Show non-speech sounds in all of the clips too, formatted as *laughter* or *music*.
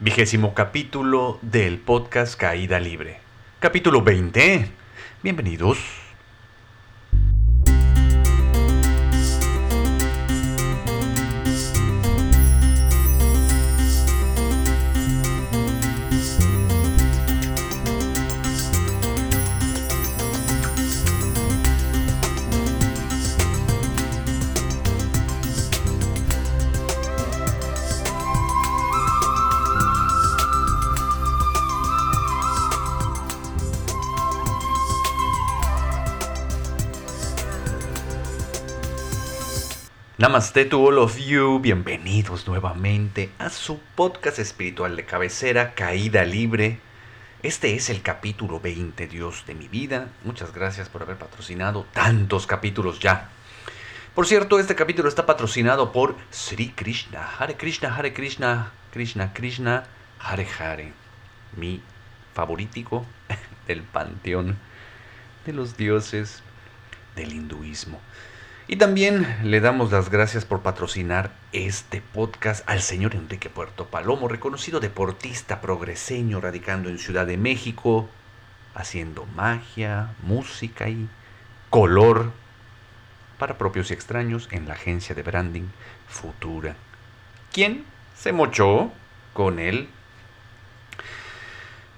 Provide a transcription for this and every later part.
Vigésimo capítulo del podcast Caída Libre. Capítulo 20. Bienvenidos. Namaste to all of you, bienvenidos nuevamente a su podcast espiritual de cabecera, Caída Libre. Este es el capítulo 20, Dios de mi vida. Muchas gracias por haber patrocinado tantos capítulos ya. Por cierto, este capítulo está patrocinado por Sri Krishna, Hare Krishna, Hare Krishna, Krishna Krishna, Hare Hare, mi favorítico *laughs* del panteón de los dioses del hinduismo. Y también le damos las gracias por patrocinar este podcast al señor Enrique Puerto Palomo, reconocido deportista progreseño radicando en Ciudad de México, haciendo magia, música y color para propios y extraños en la agencia de branding Futura. ¿Quién se mochó con el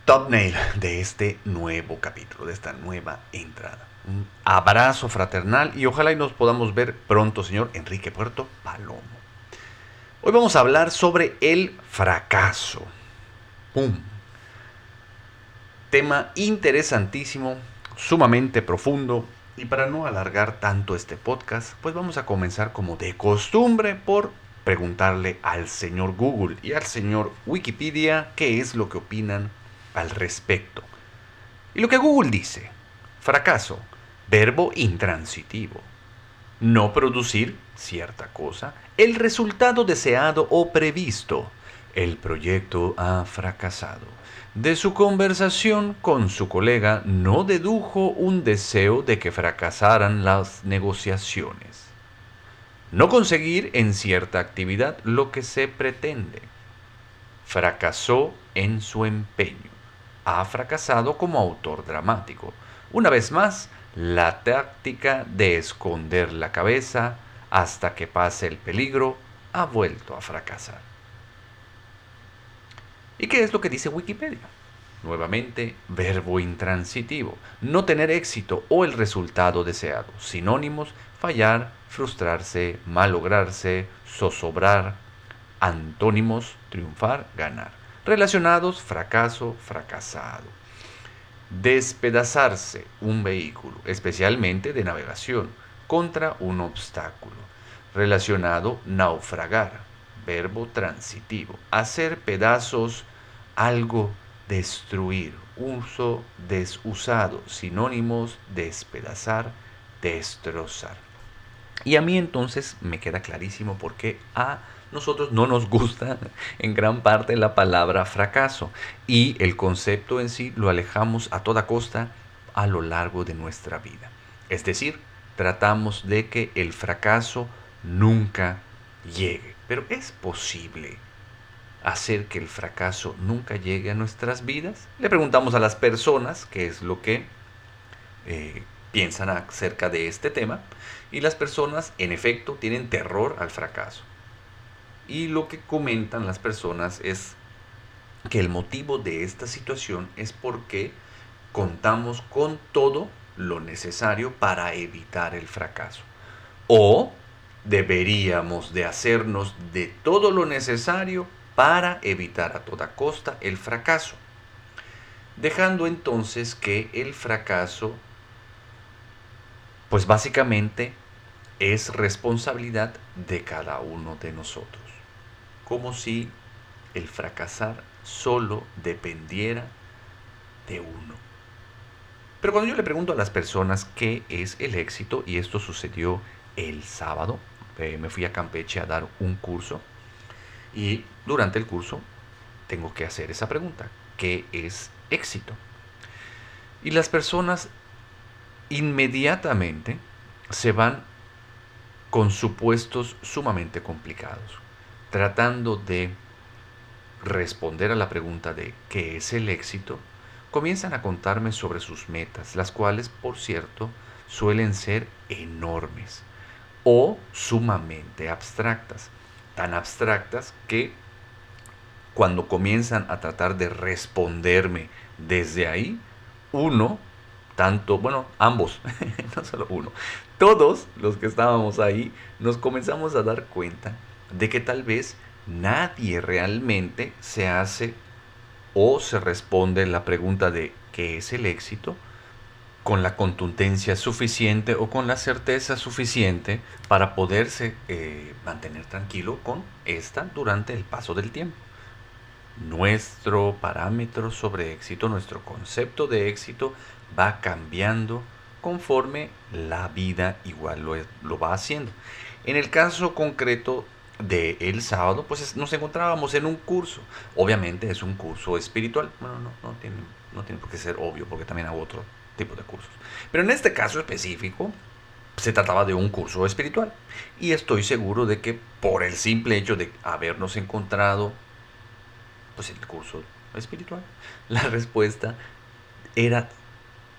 thumbnail de este nuevo capítulo, de esta nueva entrada. Un abrazo fraternal y ojalá y nos podamos ver pronto, señor Enrique Puerto Palomo. Hoy vamos a hablar sobre el fracaso. ¡Pum! Tema interesantísimo, sumamente profundo. Y para no alargar tanto este podcast, pues vamos a comenzar como de costumbre por preguntarle al señor Google y al señor Wikipedia qué es lo que opinan al respecto. Y lo que Google dice, fracaso verbo intransitivo. No producir cierta cosa, el resultado deseado o previsto. El proyecto ha fracasado. De su conversación con su colega no dedujo un deseo de que fracasaran las negociaciones. No conseguir en cierta actividad lo que se pretende. Fracasó en su empeño. Ha fracasado como autor dramático. Una vez más, la táctica de esconder la cabeza hasta que pase el peligro ha vuelto a fracasar. ¿Y qué es lo que dice Wikipedia? Nuevamente, verbo intransitivo, no tener éxito o el resultado deseado. Sinónimos, fallar, frustrarse, malograrse, zozobrar. Antónimos, triunfar, ganar. Relacionados, fracaso, fracasado despedazarse un vehículo, especialmente de navegación, contra un obstáculo. Relacionado naufragar, verbo transitivo. Hacer pedazos algo, destruir. Uso desusado, sinónimos despedazar, destrozar. Y a mí entonces me queda clarísimo por qué A nosotros no nos gusta en gran parte la palabra fracaso y el concepto en sí lo alejamos a toda costa a lo largo de nuestra vida. Es decir, tratamos de que el fracaso nunca llegue. Pero ¿es posible hacer que el fracaso nunca llegue a nuestras vidas? Le preguntamos a las personas qué es lo que eh, piensan acerca de este tema y las personas en efecto tienen terror al fracaso. Y lo que comentan las personas es que el motivo de esta situación es porque contamos con todo lo necesario para evitar el fracaso. O deberíamos de hacernos de todo lo necesario para evitar a toda costa el fracaso. Dejando entonces que el fracaso, pues básicamente es responsabilidad de cada uno de nosotros como si el fracasar solo dependiera de uno. Pero cuando yo le pregunto a las personas qué es el éxito, y esto sucedió el sábado, eh, me fui a Campeche a dar un curso, y durante el curso tengo que hacer esa pregunta, ¿qué es éxito? Y las personas inmediatamente se van con supuestos sumamente complicados tratando de responder a la pregunta de ¿qué es el éxito? comienzan a contarme sobre sus metas, las cuales, por cierto, suelen ser enormes o sumamente abstractas, tan abstractas que cuando comienzan a tratar de responderme desde ahí, uno, tanto, bueno, ambos, *laughs* no solo uno, todos los que estábamos ahí nos comenzamos a dar cuenta de que tal vez nadie realmente se hace o se responde la pregunta de ¿qué es el éxito? con la contundencia suficiente o con la certeza suficiente para poderse eh, mantener tranquilo con esta durante el paso del tiempo. Nuestro parámetro sobre éxito, nuestro concepto de éxito va cambiando conforme la vida igual lo, lo va haciendo. En el caso concreto de el sábado, pues nos encontrábamos en un curso. Obviamente es un curso espiritual. Bueno, no, no, tiene, no tiene por qué ser obvio, porque también hago otro tipo de cursos. Pero en este caso específico, se trataba de un curso espiritual. Y estoy seguro de que por el simple hecho de habernos encontrado, pues el curso espiritual, *laughs* la respuesta era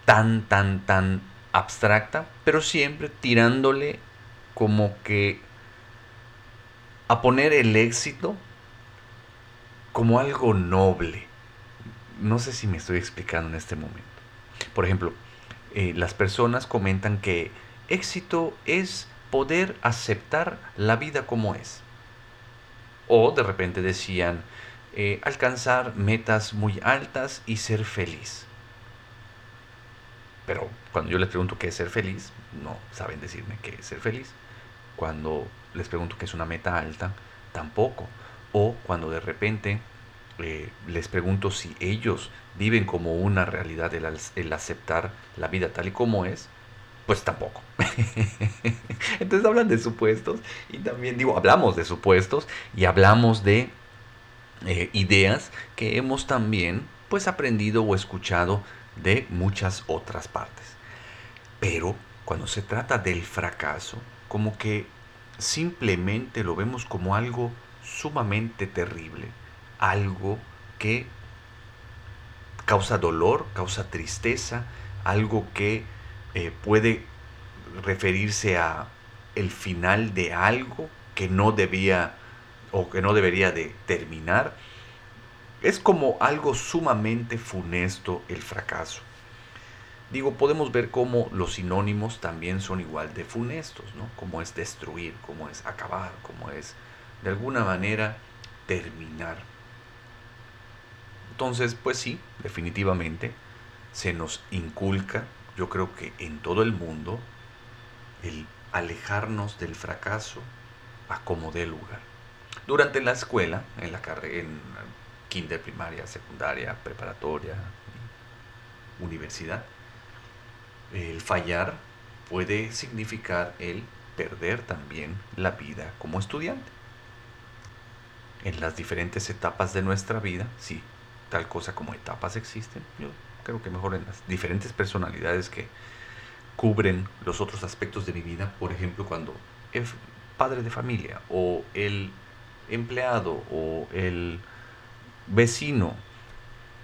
tan, tan, tan abstracta, pero siempre tirándole como que a poner el éxito como algo noble. No sé si me estoy explicando en este momento. Por ejemplo, eh, las personas comentan que éxito es poder aceptar la vida como es. O de repente decían, eh, alcanzar metas muy altas y ser feliz. Pero cuando yo les pregunto qué es ser feliz, no saben decirme qué es ser feliz. Cuando les pregunto qué es una meta alta, tampoco. O cuando de repente eh, les pregunto si ellos viven como una realidad el, aceptar la vida tal y como es, pues tampoco. *laughs* Entonces hablan de supuestos y también digo, hablamos de supuestos y hablamos de eh, ideas que hemos también pues aprendido o escuchado de muchas otras partes. Pero cuando se trata del fracaso, como que simplemente lo vemos como algo sumamente terrible, algo que causa dolor, causa tristeza, algo que eh, puede referirse a el final de algo que no debía o que no debería de terminar. Es como algo sumamente funesto el fracaso. Digo, podemos ver cómo los sinónimos también son igual de funestos, ¿no? Como es destruir, como es acabar, como es de alguna manera terminar. Entonces, pues sí, definitivamente se nos inculca, yo creo que en todo el mundo, el alejarnos del fracaso a como dé lugar. Durante la escuela, en la carrera, en kinder, primaria, secundaria, preparatoria, universidad, el fallar puede significar el perder también la vida como estudiante. En las diferentes etapas de nuestra vida, sí, tal cosa como etapas existen, yo creo que mejor en las diferentes personalidades que cubren los otros aspectos de mi vida, por ejemplo, cuando es padre de familia o el empleado o el vecino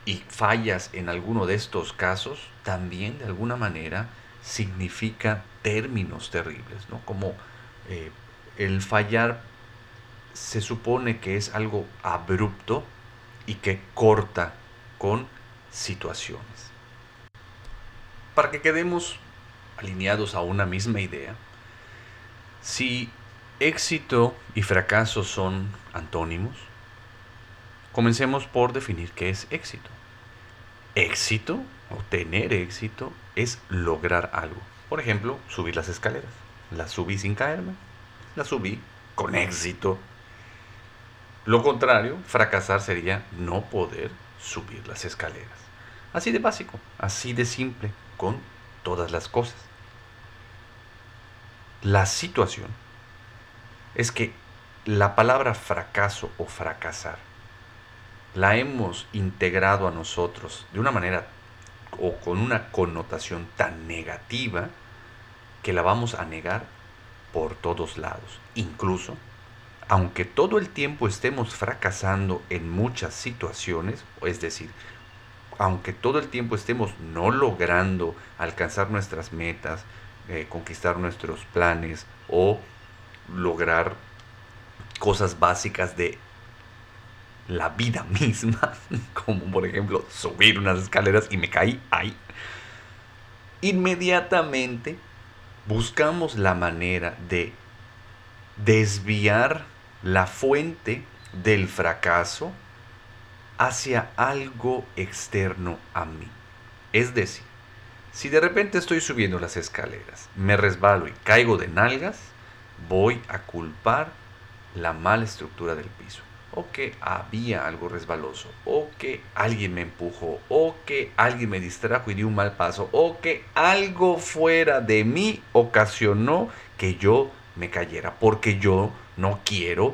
y fallas en alguno de estos casos, también de alguna manera significa términos terribles, ¿no? Como eh, el fallar se supone que es algo abrupto y que corta con situaciones. Para que quedemos alineados a una misma idea, si éxito y fracaso son antónimos, comencemos por definir qué es éxito. Éxito o tener éxito es lograr algo. Por ejemplo, subir las escaleras. La subí sin caerme. La subí con éxito. Lo contrario, fracasar sería no poder subir las escaleras. Así de básico, así de simple, con todas las cosas. La situación es que la palabra fracaso o fracasar la hemos integrado a nosotros de una manera o con una connotación tan negativa que la vamos a negar por todos lados. Incluso aunque todo el tiempo estemos fracasando en muchas situaciones, es decir, aunque todo el tiempo estemos no logrando alcanzar nuestras metas, eh, conquistar nuestros planes o lograr cosas básicas de la vida misma, *laughs* como por ejemplo subir unas escaleras y me caí ahí, inmediatamente buscamos la manera de desviar la fuente del fracaso hacia algo externo a mí. Es decir, si de repente estoy subiendo las escaleras, me resbalo y caigo de nalgas, voy a culpar la mala estructura del piso, o que había algo resbaloso, o que alguien me empujó, o que alguien me distrajo y dio un mal paso, o que algo fuera de mí ocasionó que yo me cayera, porque yo no quiero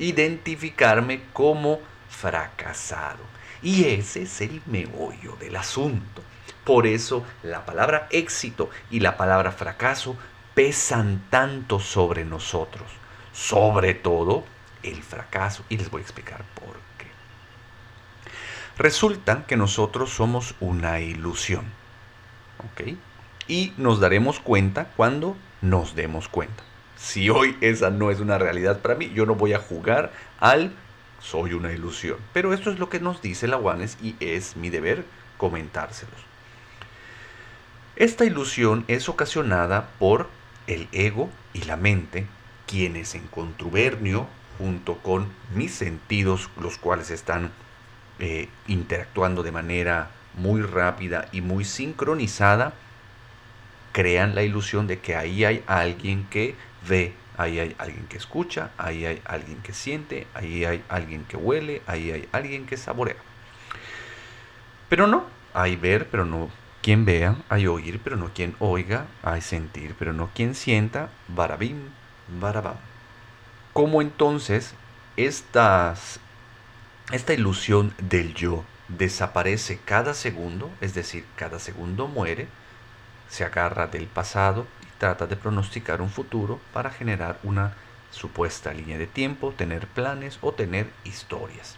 identificarme como fracasado. Y ese es el meollo del asunto. Por eso la palabra éxito y la palabra fracaso pesan tanto sobre nosotros. Sobre todo el fracaso. Y les voy a explicar por qué. Resulta que nosotros somos una ilusión. ¿Ok? Y nos daremos cuenta cuando nos demos cuenta. Si hoy esa no es una realidad para mí, yo no voy a jugar al soy una ilusión. Pero esto es lo que nos dice la Juanes y es mi deber comentárselos. Esta ilusión es ocasionada por el ego y la mente, quienes en contubernio junto con mis sentidos, los cuales están eh, interactuando de manera muy rápida y muy sincronizada, crean la ilusión de que ahí hay alguien que ve, ahí hay alguien que escucha, ahí hay alguien que siente, ahí hay alguien que huele, ahí hay alguien que saborea. Pero no, hay ver, pero no quien vea, hay oír, pero no quien oiga, hay sentir, pero no quien sienta, barabim, barabam. ¿Cómo entonces esta ilusión del yo desaparece cada segundo, es decir, cada segundo muere, se agarra del pasado trata de pronosticar un futuro para generar una supuesta línea de tiempo, tener planes o tener historias.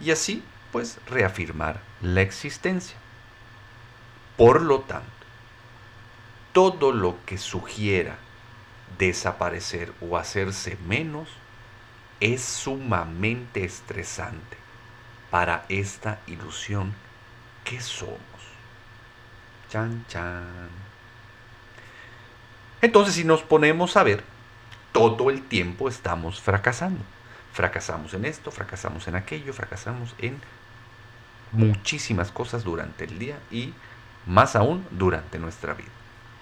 Y así, pues, reafirmar la existencia. Por lo tanto, todo lo que sugiera desaparecer o hacerse menos es sumamente estresante para esta ilusión que somos. Chan, chan. Entonces, si nos ponemos a ver, todo el tiempo estamos fracasando. Fracasamos en esto, fracasamos en aquello, fracasamos en muchísimas cosas durante el día y más aún durante nuestra vida.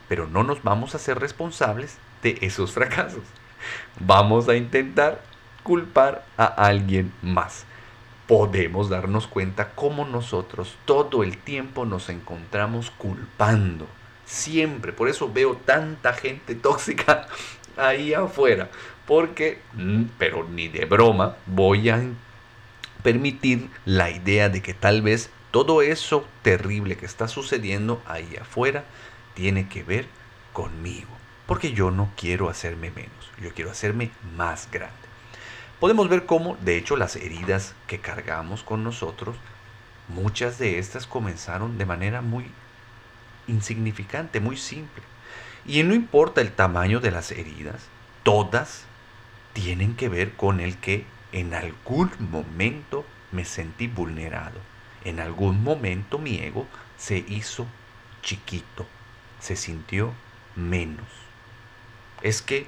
Pero no nos vamos a ser responsables de esos fracasos. Vamos a intentar culpar a alguien más. Podemos darnos cuenta cómo nosotros todo el tiempo nos encontramos culpando Siempre. Por eso veo tanta gente tóxica *laughs* ahí afuera. Porque, mm, pero ni de broma, voy a permitir la idea de que tal vez todo eso terrible que está sucediendo ahí afuera tiene que ver conmigo. Porque yo no quiero hacerme menos, yo quiero hacerme más grande. Podemos ver cómo, de hecho, las heridas que cargamos con nosotros, muchas de estas comenzaron de manera muy insignificante, muy simple. Y no importa el tamaño de las heridas, todas tienen que ver con el que en algún momento me sentí vulnerado. En algún momento mi ego se hizo chiquito, se sintió menos. Es que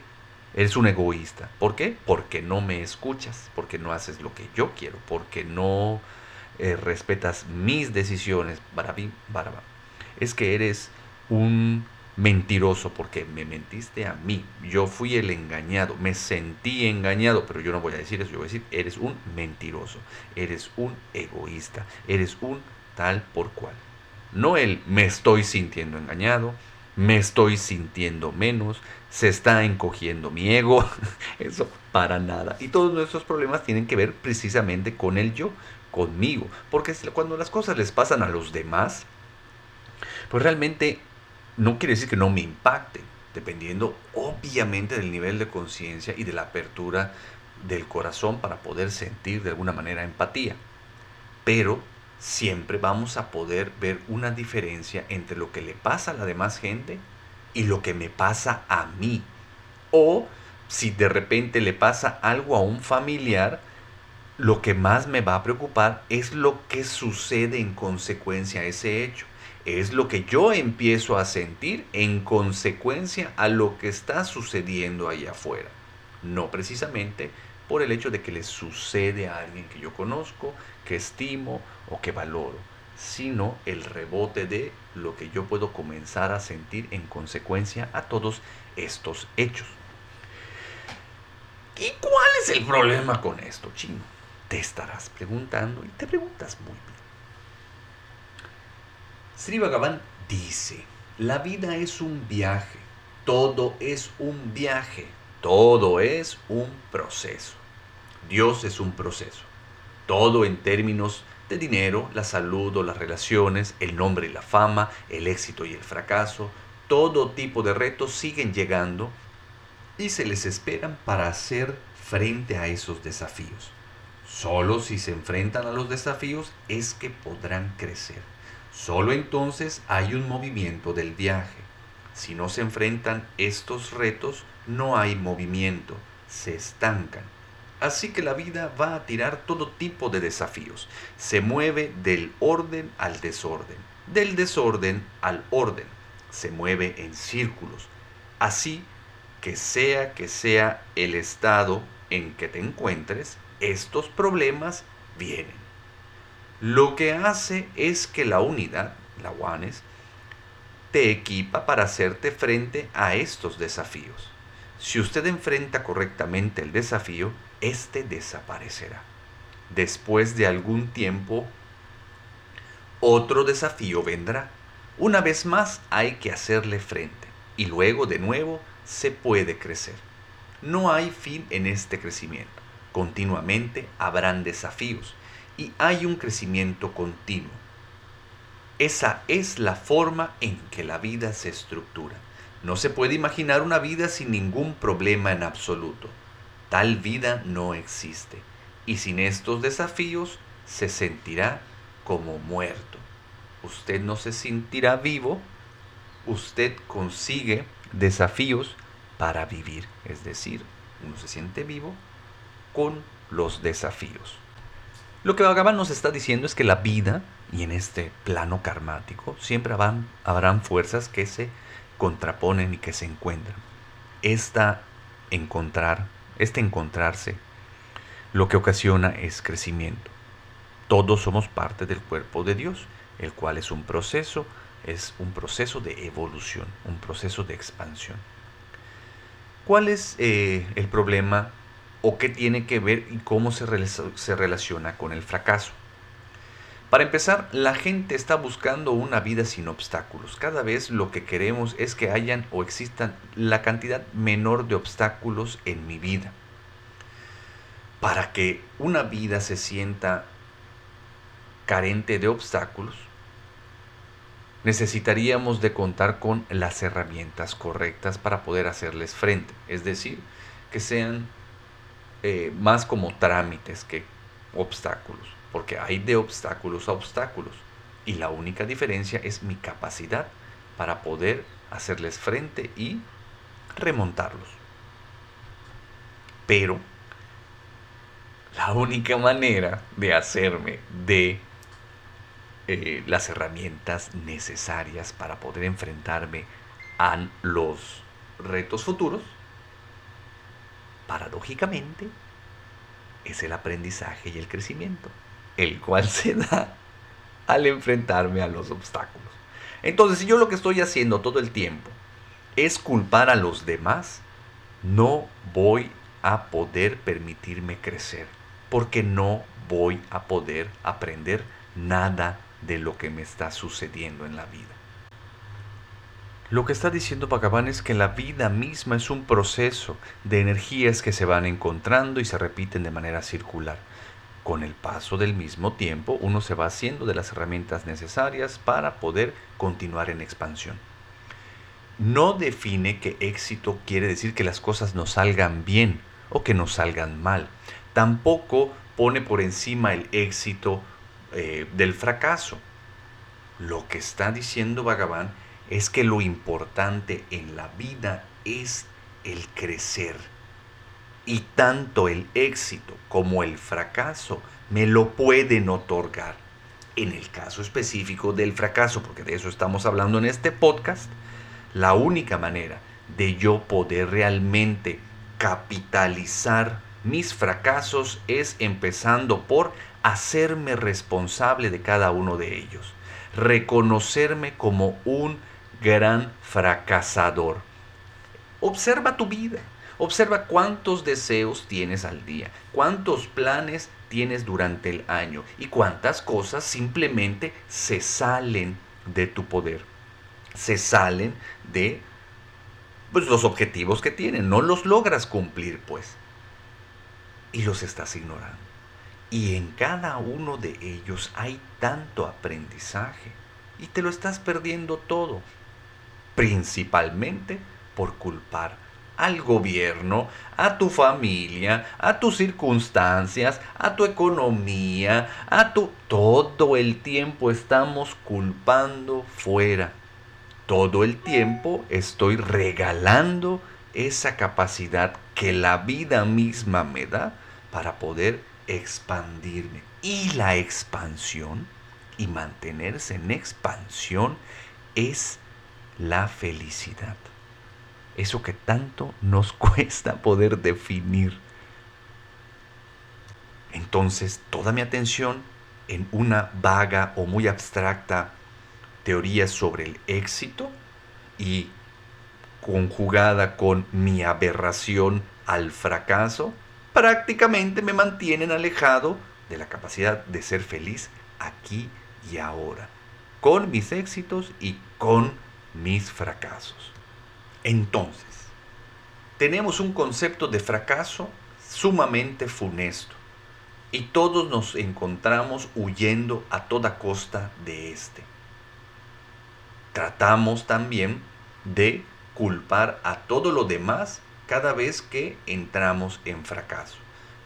eres un egoísta. ¿Por qué? Porque no me escuchas, porque no haces lo que yo quiero, porque no eh, respetas mis decisiones. Barabim, barabam es que eres un mentiroso porque me mentiste a mí. Yo fui el engañado, me sentí engañado, pero yo no voy a decir eso, yo voy a decir, eres un mentiroso, eres un egoísta, eres un tal por cual. No el me estoy sintiendo engañado, me estoy sintiendo menos, se está encogiendo mi ego, *laughs* eso para nada. Y todos nuestros problemas tienen que ver precisamente con el yo, conmigo, porque cuando las cosas les pasan a los demás, pues realmente no quiere decir que no me impacte. dependiendo obviamente del nivel de conciencia y de la apertura del corazón para poder sentir de alguna manera empatía. Pero siempre vamos a poder ver una diferencia entre lo que le pasa a la demás gente y lo que me pasa a mí. O si de repente le pasa algo a un familiar, lo que más me va a preocupar es lo que sucede en consecuencia a ese hecho. Es lo que yo empiezo a sentir en consecuencia a lo que está sucediendo allá afuera. No precisamente por el hecho de que le sucede a alguien que yo conozco, que estimo o que valoro, sino el rebote de lo que yo puedo comenzar a sentir en consecuencia a todos estos hechos. ¿Y cuál es el problema con esto, chino? Te estarás preguntando y te preguntas muy bien. Sri Bhagavan dice, la vida es un viaje, todo es un viaje, todo es un proceso. Dios es un proceso. Todo en términos de dinero, la salud o las relaciones, el nombre y la fama, el éxito y el fracaso, todo tipo de retos siguen llegando y se les esperan para hacer frente a esos desafíos. Solo si se enfrentan a los desafíos es que podrán crecer. Solo entonces hay un movimiento del viaje. Si no se enfrentan estos retos, no hay movimiento, se estancan. Así que la vida va a tirar todo tipo de desafíos. Se mueve del orden al desorden, del desorden al orden. Se mueve en círculos. Así que sea que sea el estado en que te encuentres, estos problemas vienen. Lo que hace es que la unidad, la ONES, te equipa para hacerte frente a estos desafíos. Si usted enfrenta correctamente el desafío, éste desaparecerá. Después de algún tiempo, otro desafío vendrá. Una vez más hay que hacerle frente y luego de nuevo se puede crecer. No hay fin en este crecimiento. Continuamente habrán desafíos y hay un crecimiento continuo. Esa es la forma en que la vida se estructura. No se puede imaginar una vida sin ningún problema en absoluto. Tal vida no existe y sin estos desafíos se sentirá como muerto. Usted no se sentirá vivo, usted consigue desafíos para vivir, es decir, uno se siente vivo con los desafíos. Lo que Bhagavan nos está diciendo es que la vida, y en este plano karmático, siempre habrán, habrán fuerzas que se contraponen y que se encuentran. Esta encontrar, este encontrarse, lo que ocasiona es crecimiento. Todos somos parte del cuerpo de Dios, el cual es un proceso, es un proceso de evolución, un proceso de expansión. ¿Cuál es eh, el problema o qué tiene que ver y cómo se, se relaciona con el fracaso? Para empezar, la gente está buscando una vida sin obstáculos. Cada vez lo que queremos es que hayan o existan la cantidad menor de obstáculos en mi vida. Para que una vida se sienta carente de obstáculos, necesitaríamos de contar con las herramientas correctas para poder hacerles frente. Es decir, que sean eh, más como trámites que obstáculos porque hay de obstáculos a obstáculos y la única diferencia es mi capacidad para poder hacerles frente y remontarlos. Pero la única manera de hacerme de eh, las herramientas necesarias para poder enfrentarme a los retos futuros, paradójicamente, es el aprendizaje y el crecimiento el cual *laughs* se da al enfrentarme a los obstáculos. Entonces, si yo lo que estoy haciendo todo el tiempo es culpar a los demás, no voy a poder permitirme crecer, porque no voy a poder aprender nada de lo que me está sucediendo en la vida. Lo que está diciendo Bhagavan es que la vida misma es un proceso de energías que se van encontrando y se repiten de manera circular con el paso del mismo tiempo uno se va haciendo de las herramientas necesarias para poder continuar en expansión. no define que éxito quiere decir que las cosas nos salgan bien o que nos salgan mal. Tampoco pone por encima el éxito eh, del fracaso. Lo que está diciendo Bhagavan es que lo importante en la vida es el crecer. Y tanto el éxito como el fracaso me lo pueden otorgar. En el caso específico del fracaso, porque de eso estamos hablando en este podcast, la única manera de yo poder realmente capitalizar mis fracasos es empezando por hacerme responsable de cada uno de ellos, reconocerme como un gran fracasador. Observa tu vida, observa cuántos deseos tienes al día, cuántos planes tienes durante el año y cuántas cosas simplemente se salen de tu poder, se salen de pues, los objetivos que tienen, no los logras cumplir pues y los estás ignorando. Y en cada uno de ellos hay tanto aprendizaje y te lo estás perdiendo todo, principalmente por culpar al gobierno, a tu familia, a tus circunstancias, a tu economía, a tu... Todo el tiempo estamos culpando fuera. Todo el tiempo estoy regalando esa capacidad que la vida misma me da para poder expandirme. Y la expansión y mantenerse en expansión es la felicidad. Eso que tanto nos *laughs* cuesta poder definir. Entonces, toda mi atención en una vaga o muy abstracta teoría sobre el éxito y conjugada con mi aberración al fracaso, prácticamente me mantienen alejado de la capacidad de ser feliz aquí y ahora, con mis éxitos y con mis fracasos. Entonces, tenemos un concepto de fracaso sumamente funesto y todos nos encontramos huyendo a toda costa de este. Tratamos también de culpar a todo lo demás cada vez que entramos en fracaso.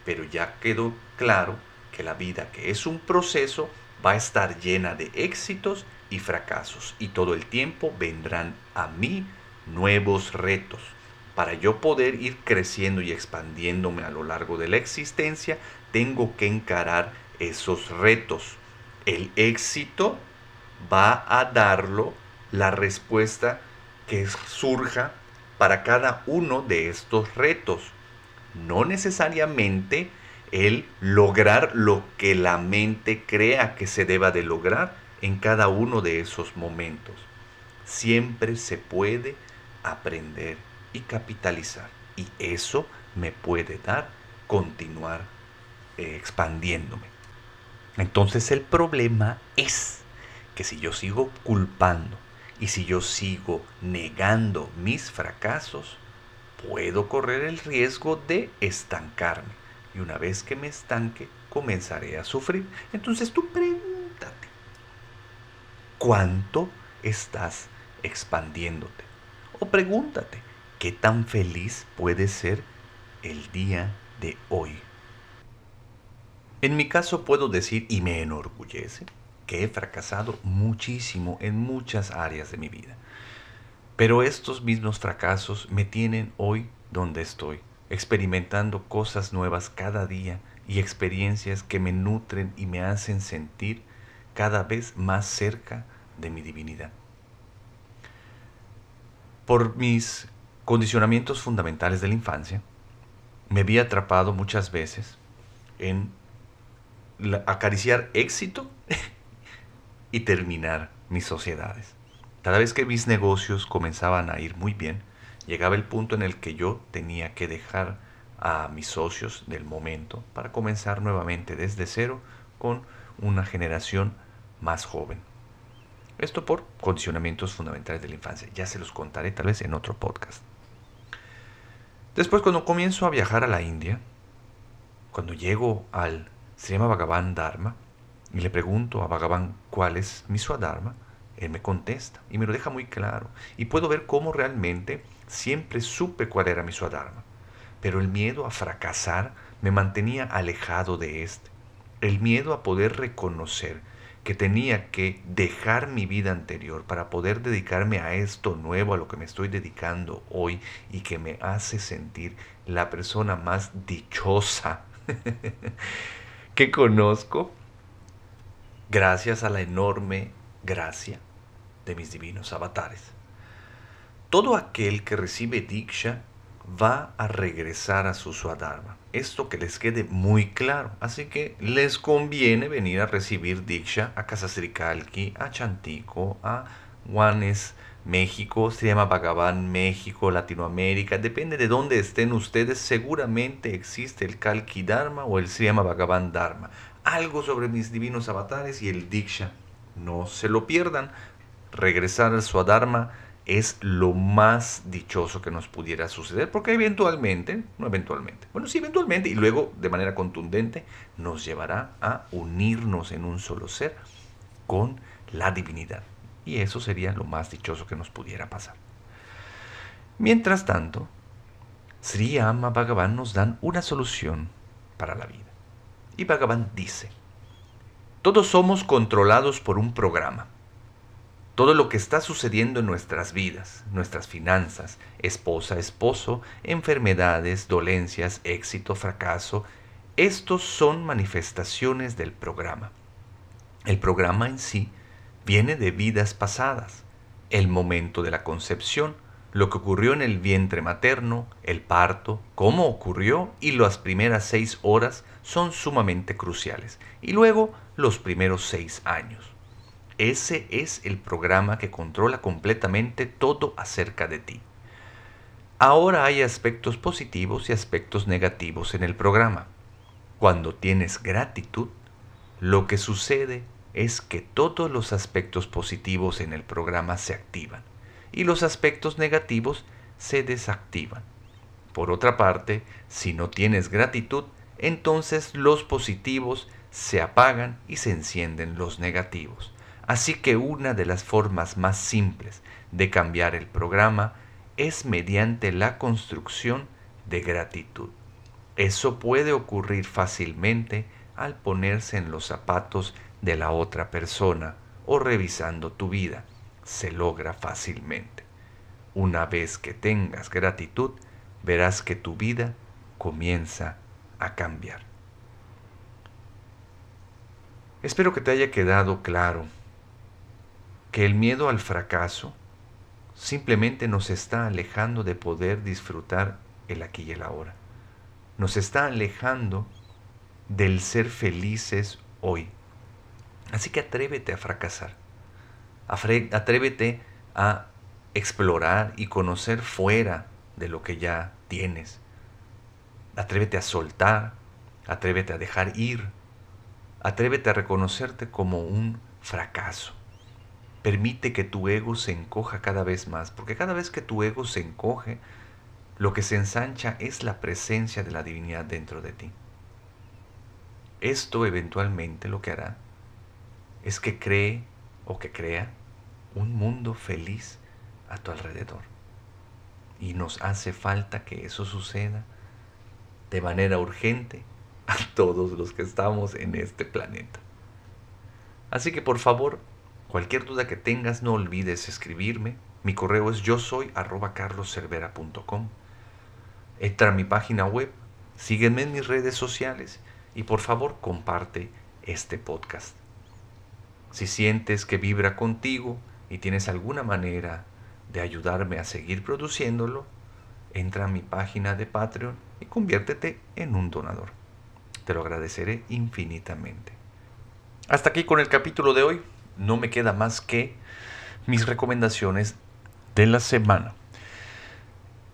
Pero ya quedó claro que la vida, que es un proceso, va a estar llena de éxitos y fracasos. Y todo el tiempo vendrán a mí nuevos retos. Para yo poder ir creciendo y expandiéndome a lo largo de la existencia, tengo que encarar esos retos. El éxito va a darlo la respuesta que surja para cada uno de estos retos. No necesariamente el lograr lo que la mente crea que se deba de lograr en cada uno de esos momentos. Siempre se puede aprender y capitalizar. Y eso me puede dar continuar eh, expandiéndome. Entonces el problema es que si yo sigo culpando y si yo sigo negando mis fracasos, puedo correr el riesgo de estancarme. Y una vez que me estanque, comenzaré a sufrir. Entonces tú pregúntate, ¿cuánto estás expandiéndote? O pregúntate, ¿qué tan feliz puede ser el día de hoy? En mi caso puedo decir, y me enorgullece, he fracasado muchísimo en muchas áreas de mi vida. Pero estos mismos fracasos me tienen hoy donde estoy, experimentando cosas nuevas cada día y experiencias que me nutren y me hacen sentir cada vez más cerca de mi divinidad. Por mis condicionamientos fundamentales de la infancia, me vi atrapado muchas veces en acariciar éxito *laughs* y terminar mis sociedades. Cada vez que mis negocios comenzaban a ir muy bien, llegaba el punto en el que yo tenía que dejar a mis socios del momento para comenzar nuevamente desde cero con una generación más joven. Esto por condicionamientos fundamentales de la infancia. Ya se los contaré tal vez en otro podcast. Después cuando comienzo a viajar a la India, cuando llego al Srima Bhagavan Dharma, y le pregunto a Bhagavan cuál es mi Swadharma, Él me contesta y me lo deja muy claro. Y puedo ver cómo realmente siempre supe cuál era mi Swadharma. Pero el miedo a fracasar me mantenía alejado de este. El miedo a poder reconocer que tenía que dejar mi vida anterior para poder dedicarme a esto nuevo, a lo que me estoy dedicando hoy y que me hace sentir la persona más dichosa *laughs* que conozco, gracias a la enorme gracia de mis divinos avatares. Todo aquel que recibe Diksha va a regresar a su Swadharma. Esto que les quede muy claro. Así que les conviene venir a recibir Diksha a Kalki, a Chantico, a Juanes, México, se llama Bhagavan México, Latinoamérica, depende de dónde estén ustedes, seguramente existe el Kalki Dharma o el llama Bhagavan Dharma. Algo sobre mis divinos avatares y el Diksha. No se lo pierdan. Regresar al Swadharma es lo más dichoso que nos pudiera suceder, porque eventualmente, no eventualmente, bueno, sí, eventualmente, y luego de manera contundente, nos llevará a unirnos en un solo ser con la divinidad. Y eso sería lo más dichoso que nos pudiera pasar. Mientras tanto, Sri Amma Bhagavan nos dan una solución para la vida. Y Bhagavan dice, todos somos controlados por un programa todo lo que está sucediendo en nuestras vidas, nuestras finanzas, esposa, esposo, enfermedades, dolencias, éxito, fracaso, estos son manifestaciones del programa. El programa en sí viene de vidas pasadas, el momento de la concepción, lo que ocurrió en el vientre materno, el parto, cómo ocurrió y las primeras seis horas son sumamente cruciales. Y luego los primeros seis años. Ese es el programa que controla completamente todo acerca de ti. Ahora hay aspectos positivos y aspectos negativos en el programa. Cuando tienes gratitud, lo que sucede es que todos los aspectos positivos en el programa se activan y los aspectos negativos se desactivan. Por otra parte, si no tienes gratitud, entonces los positivos se apagan y se encienden los negativos. Así que una de las formas más simples de cambiar el programa es mediante la construcción de gratitud. Eso puede ocurrir fácilmente al ponerse en los zapatos de la otra persona o revisando tu vida. Se logra fácilmente. Una vez que tengas gratitud, verás que tu vida comienza a cambiar. Espero que te haya quedado claro que el miedo al fracaso simplemente nos está alejando de poder disfrutar el aquí y el ahora. Nos está alejando del ser felices hoy. Así que atrévete a fracasar. Atrévete a explorar y conocer fuera de lo que ya tienes. Atrévete a soltar, atrévete a dejar ir, atrévete a reconocerte como un fracaso. Permite que tu ego se encoja cada vez más, porque cada vez que tu ego se encoge, lo que se ensancha es la presencia de la divinidad dentro de ti. Esto eventualmente lo que hará es que cree o que crea un mundo feliz a tu alrededor. Y nos hace falta que eso suceda de manera urgente a todos los que estamos en este planeta. Así que por favor, Cualquier duda que tengas, no olvides escribirme. Mi correo es yo soy carloscervera.com. Entra a mi página web, sígueme en mis redes sociales y por favor comparte este podcast. Si sientes que vibra contigo y tienes alguna manera de ayudarme a seguir produciéndolo, entra a mi página de Patreon y conviértete en un donador. Te lo agradeceré infinitamente. Hasta aquí con el capítulo de hoy no me queda más que mis recomendaciones de la semana.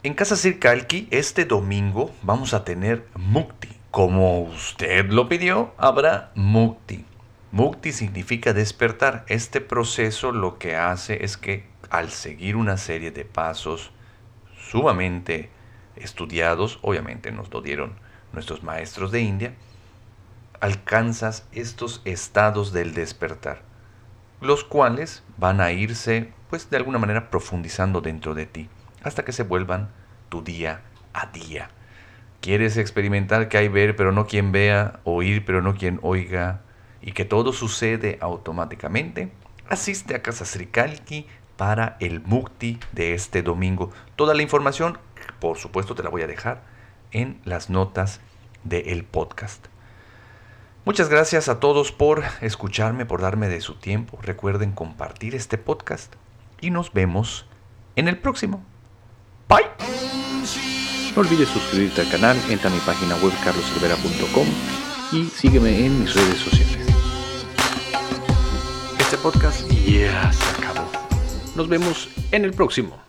En Casa Circalqui, este domingo vamos a tener Mukti. Como usted lo pidió, habrá Mukti. Mukti significa despertar. Este proceso lo que hace es que al seguir una serie de pasos sumamente estudiados, obviamente nos lo dieron nuestros maestros de India, alcanzas estos estados del despertar los cuales van a irse, pues de alguna manera, profundizando dentro de ti, hasta que se vuelvan tu día a día. ¿Quieres experimentar que hay ver pero no quien vea, oír pero no quien oiga, y que todo sucede automáticamente? Asiste a Casa Srikalki para el Mukti de este domingo. Toda la información, por supuesto, te la voy a dejar en las notas del podcast. Muchas gracias a todos por escucharme, por darme de su tiempo. Recuerden compartir este podcast y nos vemos en el próximo. Bye. No olvides suscribirte al canal, entra a mi página web carloservera.com y sígueme en mis redes sociales. Este podcast ya se acabó. Nos vemos en el próximo.